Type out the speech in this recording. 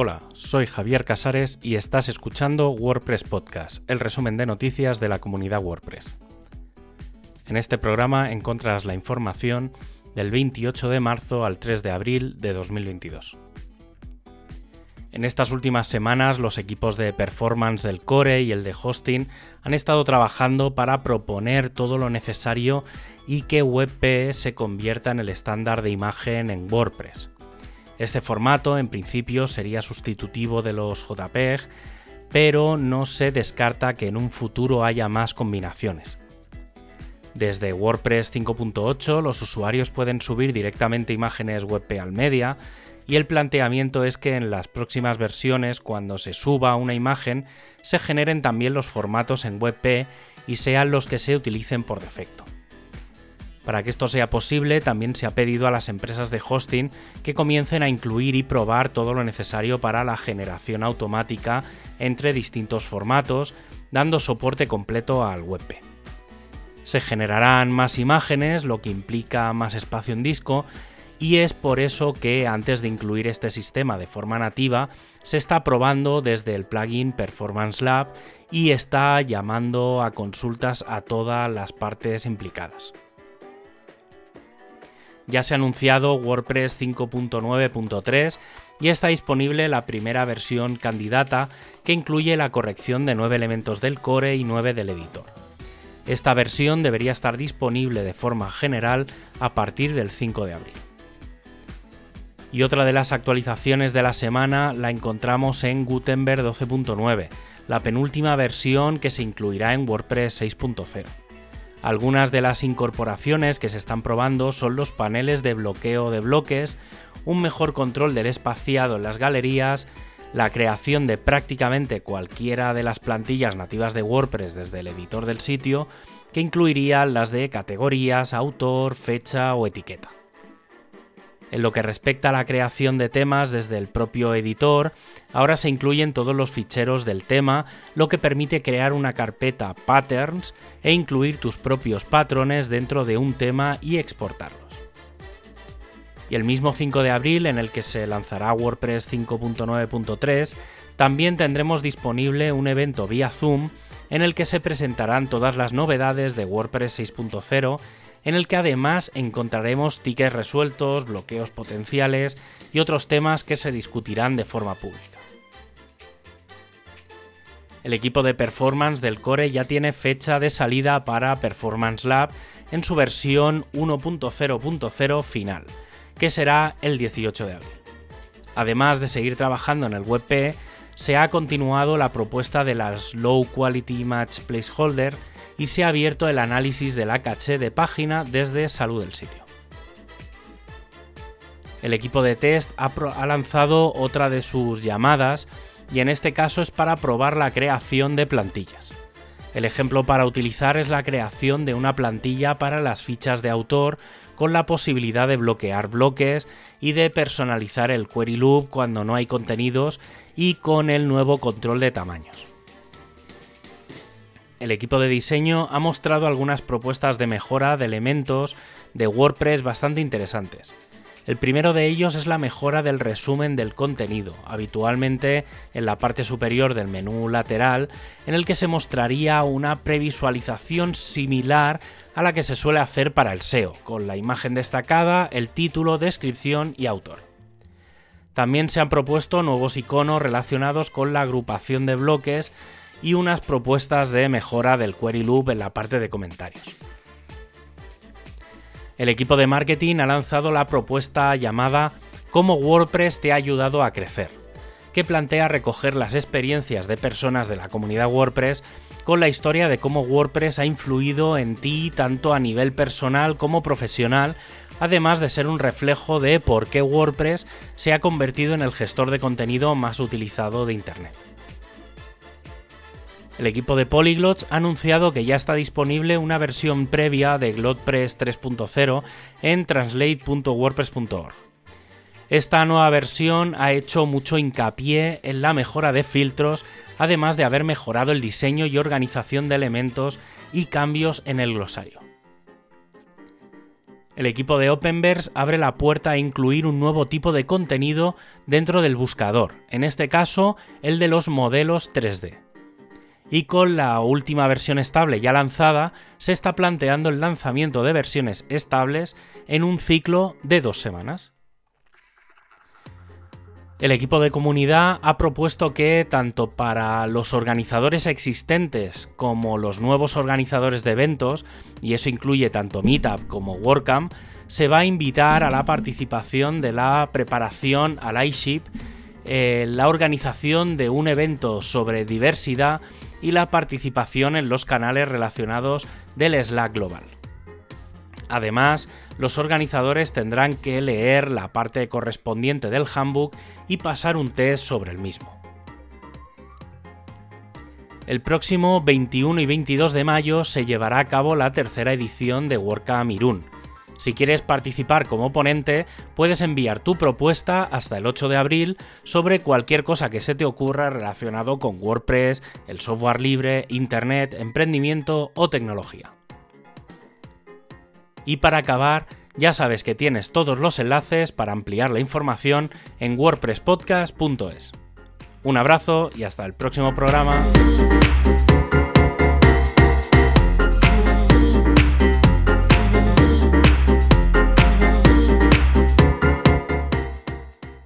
Hola, soy Javier Casares y estás escuchando WordPress Podcast, el resumen de noticias de la comunidad WordPress. En este programa encontrarás la información del 28 de marzo al 3 de abril de 2022. En estas últimas semanas los equipos de performance del core y el de hosting han estado trabajando para proponer todo lo necesario y que WebP se convierta en el estándar de imagen en WordPress. Este formato en principio sería sustitutivo de los JPEG, pero no se descarta que en un futuro haya más combinaciones. Desde WordPress 5.8 los usuarios pueden subir directamente imágenes WebP al media y el planteamiento es que en las próximas versiones cuando se suba una imagen se generen también los formatos en WebP y sean los que se utilicen por defecto. Para que esto sea posible, también se ha pedido a las empresas de hosting que comiencen a incluir y probar todo lo necesario para la generación automática entre distintos formatos, dando soporte completo al WebP. Se generarán más imágenes, lo que implica más espacio en disco, y es por eso que antes de incluir este sistema de forma nativa, se está probando desde el plugin Performance Lab y está llamando a consultas a todas las partes implicadas ya se ha anunciado WordPress 5.9.3 y está disponible la primera versión candidata que incluye la corrección de 9 elementos del core y 9 del editor. Esta versión debería estar disponible de forma general a partir del 5 de abril. Y otra de las actualizaciones de la semana la encontramos en Gutenberg 12.9, la penúltima versión que se incluirá en WordPress 6.0. Algunas de las incorporaciones que se están probando son los paneles de bloqueo de bloques, un mejor control del espaciado en las galerías, la creación de prácticamente cualquiera de las plantillas nativas de WordPress desde el editor del sitio, que incluiría las de categorías, autor, fecha o etiqueta. En lo que respecta a la creación de temas desde el propio editor, ahora se incluyen todos los ficheros del tema, lo que permite crear una carpeta patterns e incluir tus propios patrones dentro de un tema y exportarlos. Y el mismo 5 de abril, en el que se lanzará WordPress 5.9.3, también tendremos disponible un evento vía Zoom en el que se presentarán todas las novedades de WordPress 6.0 en el que además encontraremos tickets resueltos, bloqueos potenciales y otros temas que se discutirán de forma pública. El equipo de performance del Core ya tiene fecha de salida para Performance Lab en su versión 1.0.0 final, que será el 18 de abril. Además de seguir trabajando en el WebP, se ha continuado la propuesta de las Low Quality Match Placeholder y se ha abierto el análisis de la caché de página desde salud del sitio. El equipo de test ha, lanzado otra de sus llamadas y en este caso es para probar la creación de plantillas. El ejemplo para utilizar es la creación de una plantilla para las fichas de autor con la posibilidad de bloquear bloques y de personalizar el query loop cuando no hay contenidos y con el nuevo control de tamaños el equipo de diseño ha mostrado algunas propuestas de mejora de elementos de WordPress bastante interesantes. El primero de ellos es la mejora del resumen del contenido, habitualmente en la parte superior del menú lateral, en el que se mostraría una previsualización similar a la que se suele hacer para el SEO, con la imagen destacada, el título, descripción y autor. También se han propuesto nuevos iconos relacionados con la agrupación de bloques y unas propuestas de mejora del query loop en la parte de comentarios. El equipo de marketing ha lanzado la propuesta llamada Cómo WordPress te ha ayudado a crecer, que plantea recoger las experiencias de personas de la comunidad WordPress con la historia de cómo WordPress ha influido en ti tanto a nivel personal como profesional, además de ser un reflejo de por qué WordPress se ha convertido en el gestor de contenido más utilizado de Internet. El equipo de Polyglots ha anunciado que ya está disponible una versión previa de GlotPress 3.0 en translate.wordpress.org. Esta nueva versión ha hecho mucho hincapié en la mejora de filtros, además de haber mejorado el diseño y organización de elementos y cambios en el glosario. el equipo de Openverse abre la puerta a incluir un nuevo tipo de contenido dentro del buscador, en este caso el de los modelos 3D. Y con la última versión estable ya lanzada, se está planteando el lanzamiento de versiones estables en un ciclo de dos semanas. El equipo de comunidad ha propuesto que tanto para los organizadores existentes como los nuevos organizadores de eventos, y eso incluye tanto Meetup como WordCamp, se va a invitar a la participación de la preparación al iShip, eh, la organización de un evento sobre diversidad y la participación en los canales relacionados del Slack Global. Además, los organizadores tendrán que leer la parte correspondiente del handbook y pasar un test sobre el mismo. El próximo 21 y 22 de mayo se llevará a cabo la tercera edición de WordCamp Irún. Si quieres participar como ponente, puedes enviar tu propuesta hasta el 8 de abril sobre cualquier cosa que se te ocurra relacionado con WordPress, el software libre, Internet, emprendimiento o tecnología. Y para acabar, ya sabes que tienes todos los enlaces para ampliar la información en wordpresspodcast.es. Un abrazo y hasta el próximo programa.